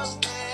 você.